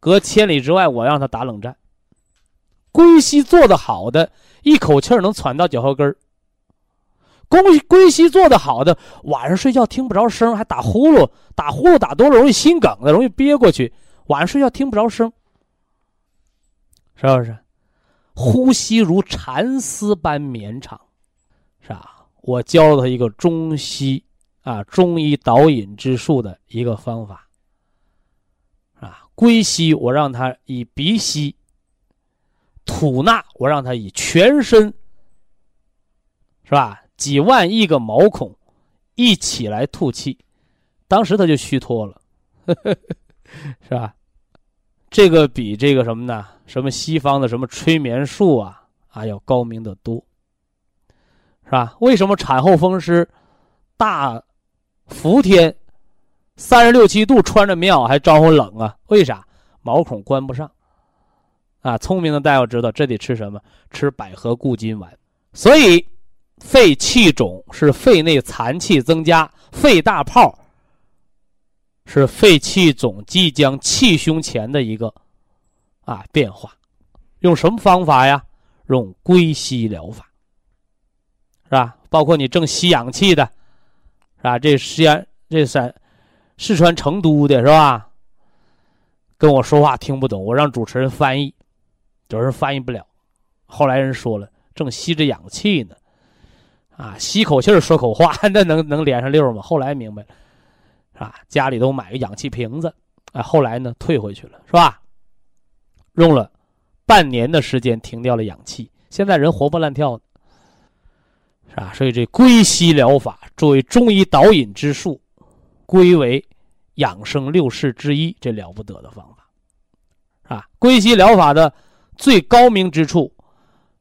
隔千里之外，我让他打冷战。归西做的好的，一口气儿能喘到脚后跟儿；归归西做的好的，晚上睡觉听不着声，还打呼噜，打呼噜打多了容易心梗的，容易憋过去。晚上睡觉听不着声，是不是？呼吸如蚕丝般绵长，是吧？我教了他一个中西啊中医导引之术的一个方法，啊，归西我让他以鼻吸，吐纳我让他以全身，是吧？几万亿个毛孔一起来吐气，当时他就虚脱了，是吧？这个比这个什么呢？什么西方的什么催眠术啊啊要高明的多，是吧？为什么产后风湿大伏天三十六七度穿着棉袄还招呼冷啊？为啥？毛孔关不上啊！聪明的大夫知道这得吃什么？吃百合固金丸，所以。肺气肿是肺内残气增加，肺大泡是肺气肿即将气胸前的一个啊变化。用什么方法呀？用归西疗法，是吧？包括你正吸氧气的，是吧？这西安这三四川成都的是吧？跟我说话听不懂，我让主持人翻译，主持人翻译不了。后来人说了，正吸着氧气呢。啊，吸口气儿说口话，那能能连上溜吗？后来明白了，是吧？家里都买个氧气瓶子，哎，后来呢退回去了，是吧？用了半年的时间停掉了氧气，现在人活蹦乱跳的，是吧？所以这归息疗法作为中医导引之术，归为养生六式之一，这了不得的方法，啊，归息疗法的最高明之处，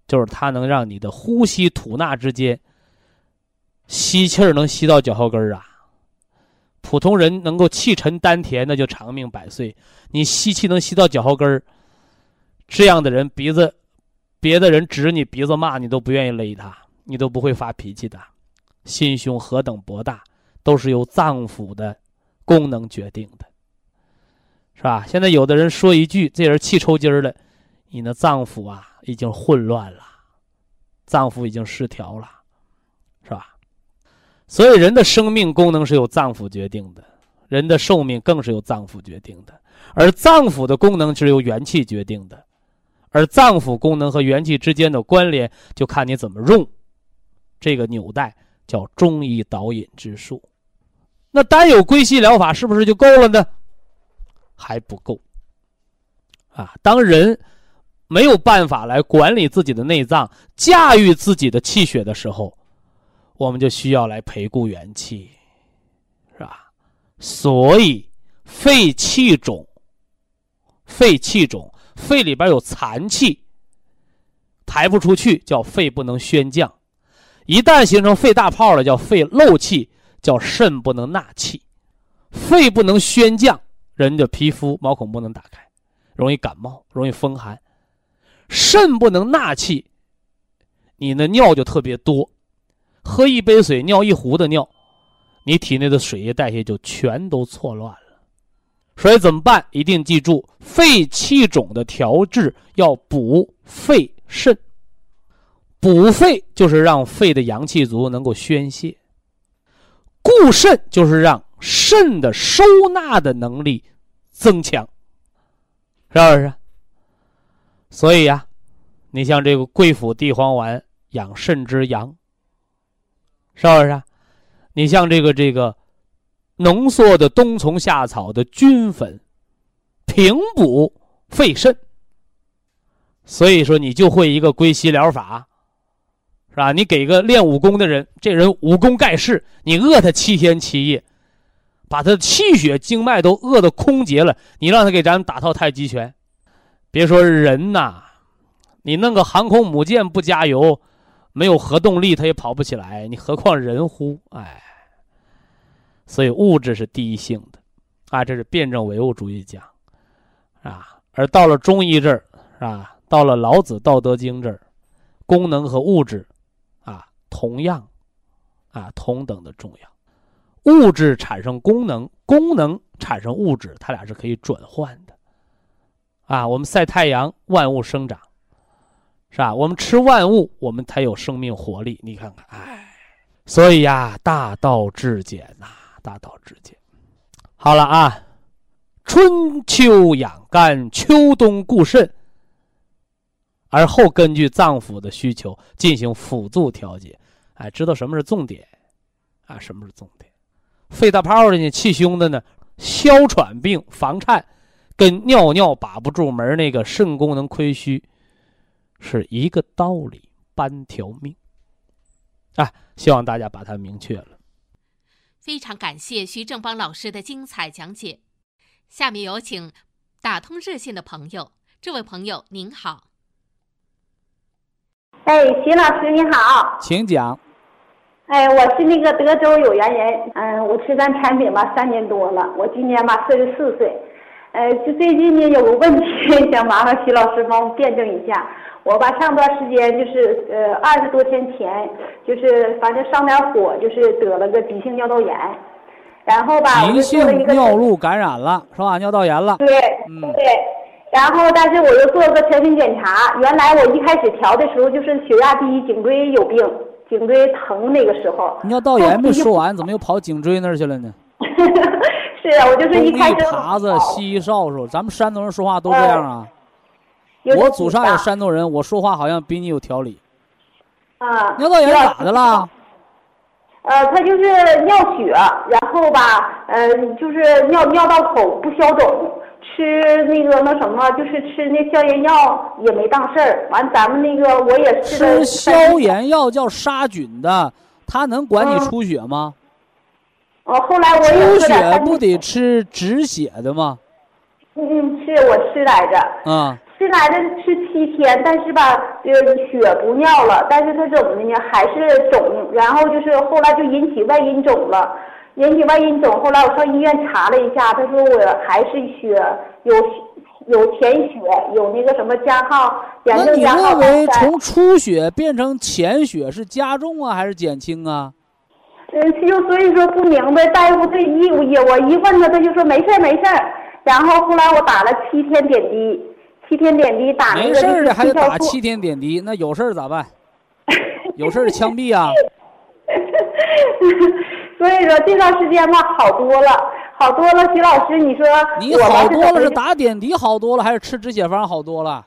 就是它能让你的呼吸吐纳之间。吸气儿能吸到脚后跟儿啊！普通人能够气沉丹田，那就长命百岁。你吸气能吸到脚后跟儿，这样的人鼻子，别的人指你鼻子骂你都不愿意勒他，你都不会发脾气的。心胸何等博大，都是由脏腑的功能决定的，是吧？现在有的人说一句，这人气抽筋儿了，你的脏腑啊已经混乱了，脏腑已经失调了。所以，人的生命功能是由脏腑决定的，人的寿命更是由脏腑决定的。而脏腑的功能是由元气决定的，而脏腑功能和元气之间的关联，就看你怎么用这个纽带，叫中医导引之术。那单有归息疗法是不是就够了呢？还不够。啊，当人没有办法来管理自己的内脏、驾驭自己的气血的时候，我们就需要来培固元气，是吧？所以肺气肿，肺气肿，肺里边有残气，排不出去，叫肺不能宣降；一旦形成肺大泡了，叫肺漏气，叫肾不能纳气。肺不能宣降，人的皮肤毛孔不能打开，容易感冒，容易风寒。肾不能纳气，你的尿就特别多。喝一杯水，尿一壶的尿，你体内的水液代谢就全都错乱了。所以怎么办？一定记住，肺气肿的调治要补肺肾。补肺就是让肺的阳气足，能够宣泄；固肾就是让肾的收纳的能力增强，是不是？所以呀，你像这个桂附地黄丸养肾之阳。是不是？你像这个这个浓缩的冬虫夏草的菌粉，平补肺肾。所以说，你就会一个归息疗法，是吧？你给个练武功的人，这人武功盖世，你饿他七天七夜，把他的气血经脉都饿得空竭了，你让他给咱打套太极拳，别说人呐，你弄个航空母舰不加油。没有核动力，它也跑不起来。你何况人乎？哎，所以物质是第一性的，啊，这是辩证唯物主义讲，啊，而到了中医这儿，是吧？到了老子《道德经》这儿，功能和物质，啊，同样，啊，同等的重要。物质产生功能，功能产生物质，它俩是可以转换的。啊，我们晒太阳，万物生长。是吧？我们吃万物，我们才有生命活力。你看看，哎，所以呀，大道至简呐，大道至简。好了啊，春秋养肝，秋冬固肾，而后根据脏腑的需求进行辅助调节。哎，知道什么是重点啊？什么是重点？肺大泡的呢，气胸的呢，哮喘病房颤，跟尿尿把不住门那个肾功能亏虚，是一个道理，半条命。啊，希望大家把它明确了。非常感谢徐正邦老师的精彩讲解。下面有请打通热线的朋友，这位朋友您好。哎，徐老师你好，请讲。哎，我是那个德州有缘人，嗯，我吃咱产品吧三年多了，我今年吧四十四岁，呃，就最近呢有个问题想麻烦徐老师帮我辩证一下。我吧上段时间就是呃二十多天前，就是反正上点火，就是得了个急性尿道炎，然后吧急性尿路感染了是吧？尿道炎了。对，嗯对，然后但是我又做了个全身检查，原来我一开始调的时候就是血压低，颈椎有病，颈椎疼那个时候。尿道炎没说完，怎么又跑颈椎那儿去了呢？是啊，我就是一开始。耙子西少数，咱们山东人说话都这样啊。我祖上也山东人，我说话好像比你有条理。啊，尿道炎咋的了？呃，他就是尿血，然后吧，呃，就是尿尿道口不消肿，吃那个那什么，就是吃那消炎药也没当事儿。完，咱们那个我也吃消炎药叫杀菌的，它能管你出血吗？哦，后来我也出血不得吃止血的吗？嗯嗯，是我吃来着。嗯。吃来的吃七天，但是吧，呃，血不尿了，但是它怎么的呢？还是肿，然后就是后来就引起外阴肿了，引起外阴肿。后来我上医院查了一下，他说我还是血有有潜血，有那个什么加号，炎症加号。那你认为从出血变成潜血是加重啊，还是减轻啊？嗯，就所以说不明白，大夫这一我一问他，他就说没事儿没事儿。然后后来我打了七天点滴。七天点滴打那个没事的还得打七天点滴，那有事儿咋办？有事儿枪毙啊！所以说这段时间吧好多了，好多了。徐老师，你说你好多了是打点滴好多了，还是吃止血方好多了？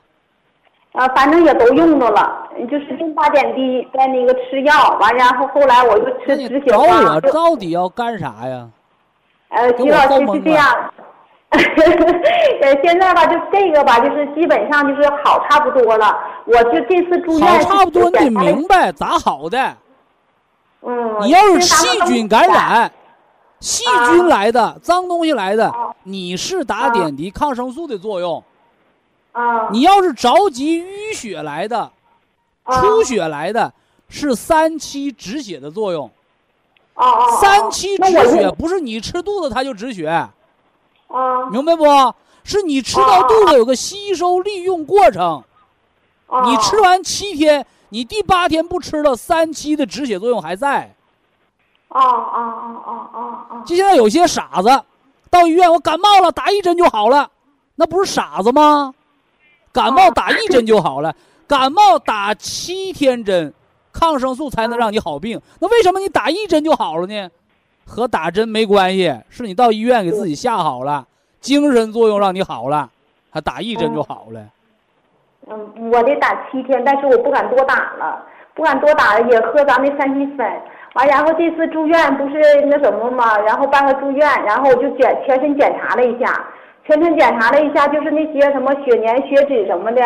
啊，反正也都用着了，就是先打点滴，再那个吃药，完然后后来我就吃止血方。找我到底要干啥呀？呃，徐老师是这样。呃，现在吧，就这个吧，就是基本上就是好差不多了。我就这次住院，好差不多，你得明白咋好的。嗯。你要是细菌感染，细菌来的，脏东西来的，你是打点滴抗生素的作用。啊。你要是着急淤血来的，出血来的，是三七止血的作用。哦哦。三七止血不是你吃肚子它就止血。啊，明白不？是你吃到肚子有个吸收利用过程，你吃完七天，你第八天不吃了，三七的止血作用还在。啊啊啊啊啊啊！就现在有些傻子，到医院我感冒了，打一针就好了，那不是傻子吗？感冒打一针就好了，感冒打七天针，抗生素才能让你好病。那为什么你打一针就好了呢？和打针没关系，是你到医院给自己下好了，精神作用让你好了，还打一针就好了。嗯，我得打七天，但是我不敢多打了，不敢多打了，也喝咱那三七粉。完，然后这次住院不是那什么嘛，然后办个住院，然后我就检全身检查了一下，全身检查了一下，就是那些什么血粘、血脂什么的，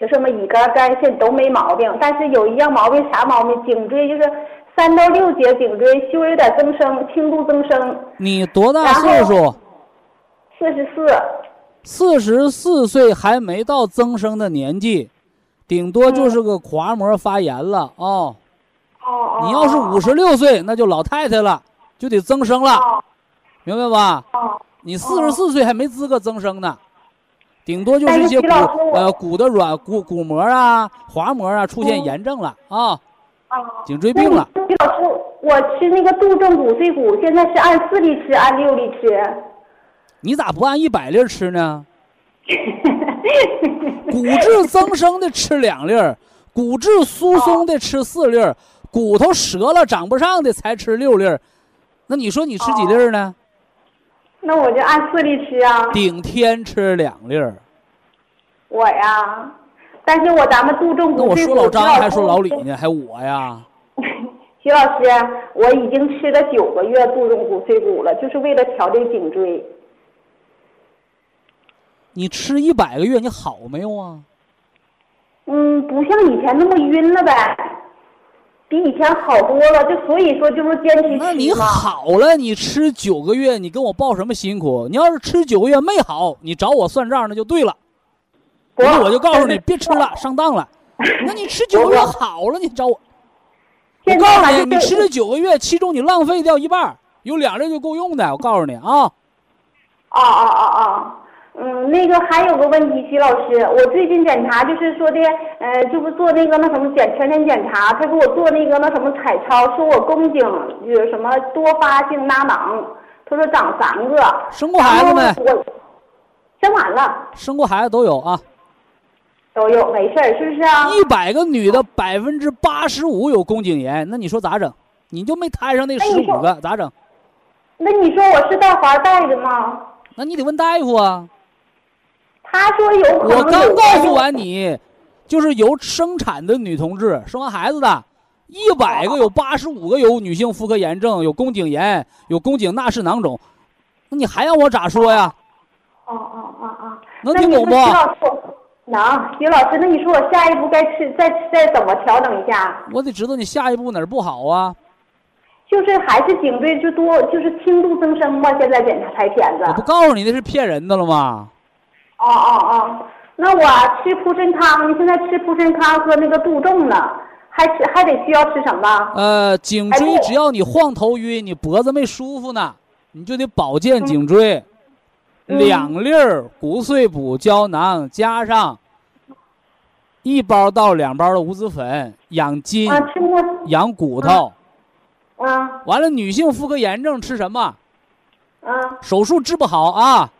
就什么乙肝、肝肾都没毛病，但是有一样毛病，啥毛病？颈椎就是。三到六节颈椎稍微有点增生，轻度增生。你多大岁数？四十四。四十四岁还没到增生的年纪，顶多就是个滑膜发炎了哦。哦你要是五十六岁，那就老太太了，就得增生了，明白吧？哦。你四十四岁还没资格增生呢，顶多就是一些骨呃骨的软骨骨膜啊、滑膜啊出现炎症了啊。颈椎病了。李老师，我吃那个杜仲骨碎骨，现在是按四粒吃，按六粒吃。你咋不按一百粒吃呢？骨质 增生的吃两粒儿，骨质疏松的吃四粒儿，骨头折了长不上的才吃六粒儿，那你说你吃几粒儿呢？那我就按四粒吃啊。顶天吃两粒儿。我呀，但是我咱们杜仲那我说老张还说老李呢，还我呀？徐老师，我已经吃了九个月杜仲骨碎骨了，就是为了调这颈椎。你吃一百个月，你好没有啊？嗯，不像以前那么晕了呗，比以前好多了。就所以说，就是坚持那你好了，你吃九个月，你跟我报什么辛苦？你要是吃九个月没好，你找我算账那就对了。那我就告诉你，别吃了，上当了。那你吃九个月好了，你找我。我告诉你，你吃了九个月，其中你浪费掉一半，有两粒就够用的。我告诉你啊。啊啊啊啊！嗯，那个还有个问题，徐老师，我最近检查就是说的，呃，就不做那个那什么检全身检查，他给我做那个那什么彩超，说我宫颈有什么多发性拉囊，他说长三个。生过孩子没？我生完了。生过孩子都有啊。都有，没事儿，是不是啊？一百个女的，百分之八十五有宫颈炎，那你说咋整？你就没摊上那十五个，咋整？那你说我是带环带的吗？那你得问大夫啊。他说有可能。我刚告诉完你，就是有生产的女同志，生完孩子的，一百个有八十五个有女性妇科炎症，有宫颈炎，有宫颈纳氏囊肿，那你还让我咋说呀？哦哦哦哦，能听懂不？能，徐老师，那你说我下一步该吃再再怎么调整一下？我得知道你下一步哪儿不好啊。就是还是颈椎就多，就是轻度增生嘛。现在检查拍片子。我不告诉你那是骗人的了吗？哦哦哦，那我吃蒲参汤，现在吃蒲参汤和那个杜仲呢，还吃还得需要吃什么？呃，颈椎只要你晃头晕，你脖子没舒服呢，你就得保健颈椎，两粒儿骨碎补胶囊加上一包到两包的五子粉，养筋，养骨头。啊。完了，女性妇科炎症吃什么？啊。手术治不好啊。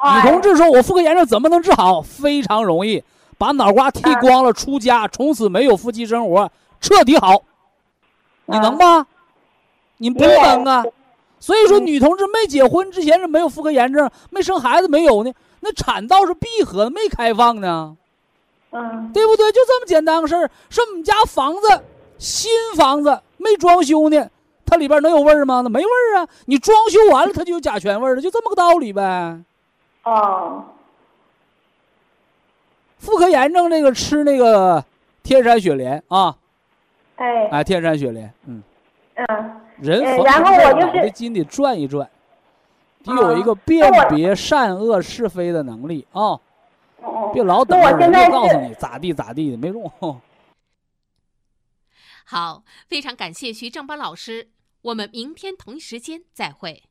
女同志说：“我妇科炎症怎么能治好？非常容易，把脑瓜剃光了，出家，从此没有夫妻生活，彻底好。你能吗？你不能啊！所以说，女同志没结婚之前是没有妇科炎症，没生孩子没有呢。那产道是闭合的，没开放呢。嗯，对不对？就这么简单个事儿。说我们家房子新房子没装修呢，它里边能有味儿吗？那没味儿啊。你装修完了，它就有甲醛味儿了，就这么个道理呗。”哦，妇科炎症那个吃那个天山雪莲啊，哎。哎，天山雪莲，嗯。嗯，人然后我就是得筋得转一转，得有一个辨别善恶是非的能力啊，别老等着人家告诉你咋地咋地的没用。好，非常感谢徐正邦老师，我们明天同一时间再会。